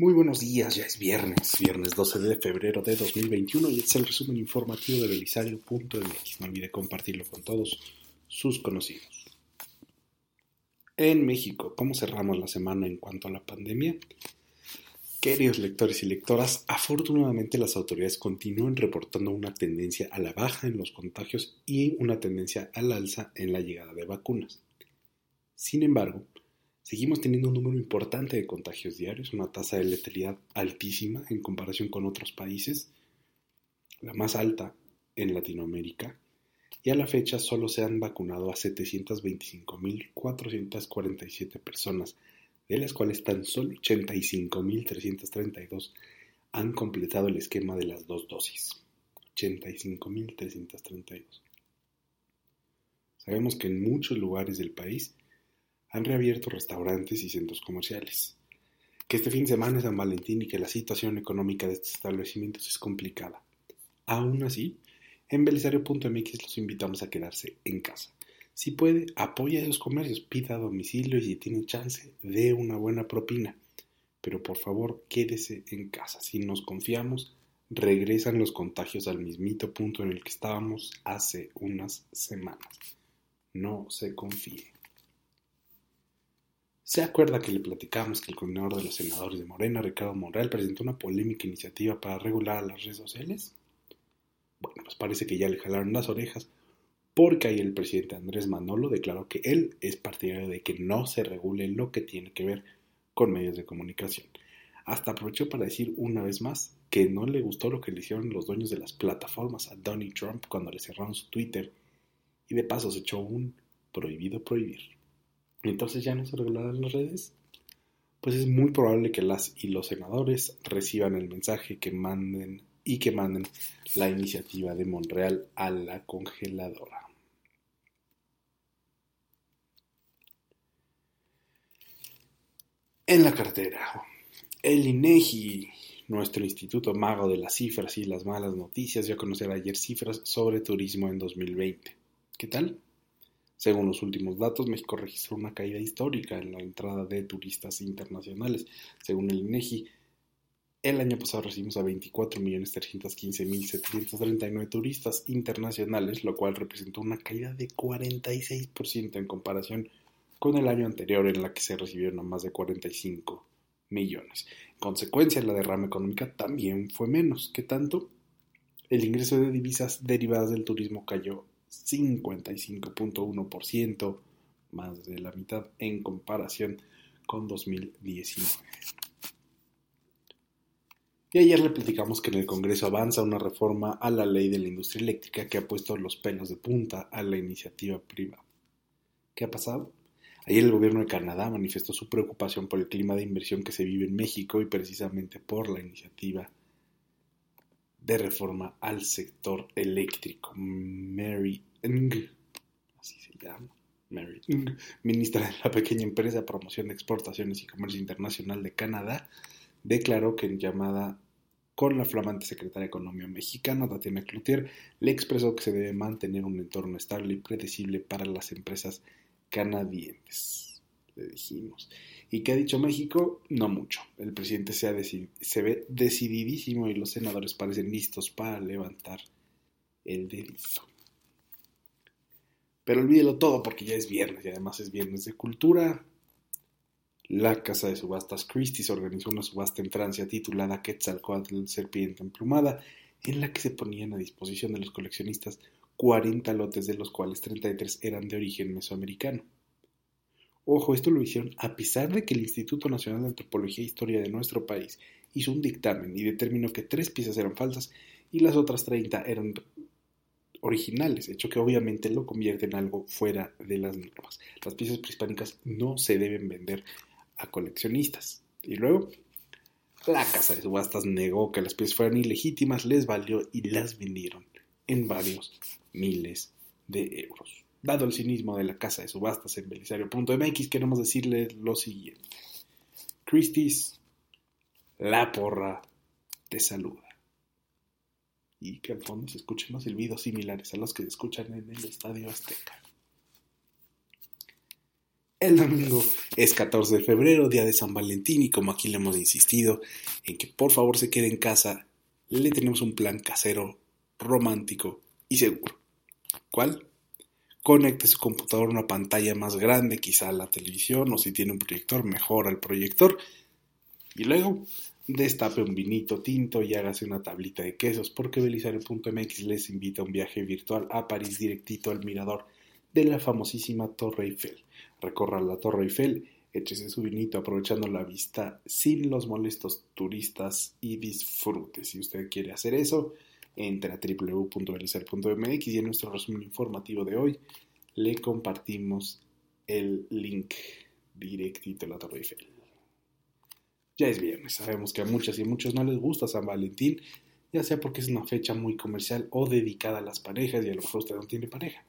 Muy buenos días, ya es viernes, viernes 12 de febrero de 2021 y este es el resumen informativo de belisario.mx. No olvide compartirlo con todos sus conocidos. En México, ¿cómo cerramos la semana en cuanto a la pandemia? Queridos lectores y lectoras, afortunadamente las autoridades continúan reportando una tendencia a la baja en los contagios y una tendencia al alza en la llegada de vacunas. Sin embargo, seguimos teniendo un número importante de contagios diarios, una tasa de letalidad altísima en comparación con otros países, la más alta en Latinoamérica, y a la fecha solo se han vacunado a 725.447 personas, de las cuales tan solo 85.332 han completado el esquema de las dos dosis. 85.332. Sabemos que en muchos lugares del país han reabierto restaurantes y centros comerciales. Que este fin de semana es San Valentín y que la situación económica de estos establecimientos es complicada. Aún así, en belisario.mx los invitamos a quedarse en casa. Si puede, apoya esos comercios, pida a domicilio y si tiene chance, dé una buena propina. Pero por favor, quédese en casa. Si nos confiamos, regresan los contagios al mismito punto en el que estábamos hace unas semanas. No se confíe. ¿Se acuerda que le platicamos que el coordinador de los senadores de Morena, Ricardo Monreal, presentó una polémica iniciativa para regular las redes sociales? Bueno, pues parece que ya le jalaron las orejas, porque ahí el presidente Andrés Manolo declaró que él es partidario de que no se regule lo que tiene que ver con medios de comunicación. Hasta aprovechó para decir una vez más que no le gustó lo que le hicieron los dueños de las plataformas a Donald Trump cuando le cerraron su Twitter y de paso se echó un prohibido prohibir entonces ya no se regularán las redes, pues es muy probable que las y los senadores reciban el mensaje que manden y que manden la iniciativa de Monreal a la congeladora. En la cartera, el INEGI, nuestro instituto mago de las cifras y las malas noticias, dio a conocer ayer cifras sobre turismo en 2020. ¿Qué tal? Según los últimos datos, México registró una caída histórica en la entrada de turistas internacionales. Según el INEGI, el año pasado recibimos a 24.315.739 turistas internacionales, lo cual representó una caída de 46% en comparación con el año anterior en la que se recibieron a más de 45 millones. En consecuencia, la derrama económica también fue menos. ¿Qué tanto? El ingreso de divisas derivadas del turismo cayó 55.1%, más de la mitad en comparación con 2019. Y ayer le platicamos que en el Congreso avanza una reforma a la ley de la industria eléctrica que ha puesto los pelos de punta a la iniciativa privada. ¿Qué ha pasado? Ayer el gobierno de Canadá manifestó su preocupación por el clima de inversión que se vive en México y precisamente por la iniciativa de reforma al sector eléctrico. Mary Ng, así se llama, Mary Ng, ministra de la pequeña empresa, promoción de exportaciones y comercio internacional de Canadá, declaró que en llamada con la flamante secretaria de Economía mexicana, Tatiana Cloutier, le expresó que se debe mantener un entorno estable y predecible para las empresas canadienses. Le dijimos. ¿Y qué ha dicho México? No mucho. El presidente se, se ve decididísimo y los senadores parecen listos para levantar el dedito. Pero olvídelo todo porque ya es viernes y además es viernes de cultura. La casa de subastas Christie's organizó una subasta en Francia titulada Quetzalcoatl Serpiente Emplumada, en la que se ponían a disposición de los coleccionistas 40 lotes, de los cuales 33 eran de origen mesoamericano. Ojo, esto lo hicieron a pesar de que el Instituto Nacional de Antropología e Historia de nuestro país hizo un dictamen y determinó que tres piezas eran falsas y las otras 30 eran originales, hecho que obviamente lo convierte en algo fuera de las normas. Las piezas prehispánicas no se deben vender a coleccionistas. Y luego, la casa de subastas negó que las piezas fueran ilegítimas, les valió y las vendieron en varios miles de euros. Dado el cinismo de la casa de subastas en belisario.mx, queremos decirles lo siguiente. Christie's, la porra, te saluda. Y que al fondo se escuchen los silbidos similares a los que se escuchan en el Estadio Azteca. El domingo es 14 de febrero, día de San Valentín, y como aquí le hemos insistido en que por favor se quede en casa, le tenemos un plan casero, romántico y seguro. ¿Cuál? Conecte su computador a una pantalla más grande, quizá a la televisión, o si tiene un proyector, mejor al proyector. Y luego destape un vinito tinto y hágase una tablita de quesos, porque Belisario.mx les invita a un viaje virtual a París directito al mirador de la famosísima Torre Eiffel recorra la Torre Eiffel, échese su vinito aprovechando la vista sin los molestos turistas y disfrute. Si usted quiere hacer eso, entre a y en nuestro resumen informativo de hoy le compartimos el link directito a la Torre Eiffel. Ya es viernes, sabemos que a muchas y muchos no les gusta San Valentín, ya sea porque es una fecha muy comercial o dedicada a las parejas y a lo mejor usted no tiene pareja.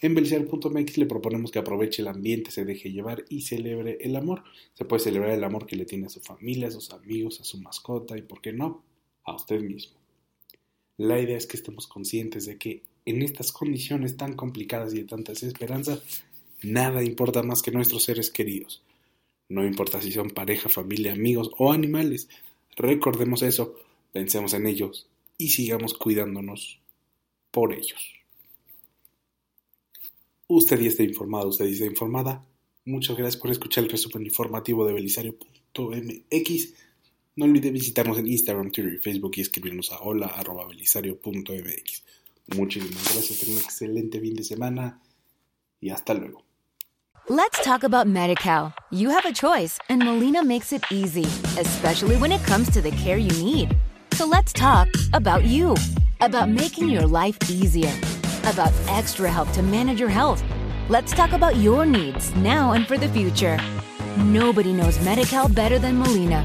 En Belisario.mx le proponemos que aproveche el ambiente, se deje llevar y celebre el amor. Se puede celebrar el amor que le tiene a su familia, a sus amigos, a su mascota y, ¿por qué no?, a usted mismo. La idea es que estemos conscientes de que en estas condiciones tan complicadas y de tanta desesperanza, nada importa más que nuestros seres queridos. No importa si son pareja, familia, amigos o animales. Recordemos eso, pensemos en ellos y sigamos cuidándonos por ellos. Usted ya está informado, usted ya está informada. Muchas gracias por escuchar el resumen informativo de belisario.mx. No visitarnos en Instagram, Twitter y Facebook y escribirnos a hola.belisario.mx. Muchísimas gracias, tengan un excelente fin de semana y hasta luego. Let's talk about MediCal. You have a choice and Molina makes it easy, especially when it comes to the care you need. So let's talk about you, about making your life easier. about extra help to manage your health. Let's talk about your needs now and for the future. Nobody knows Medi-Cal better than Molina.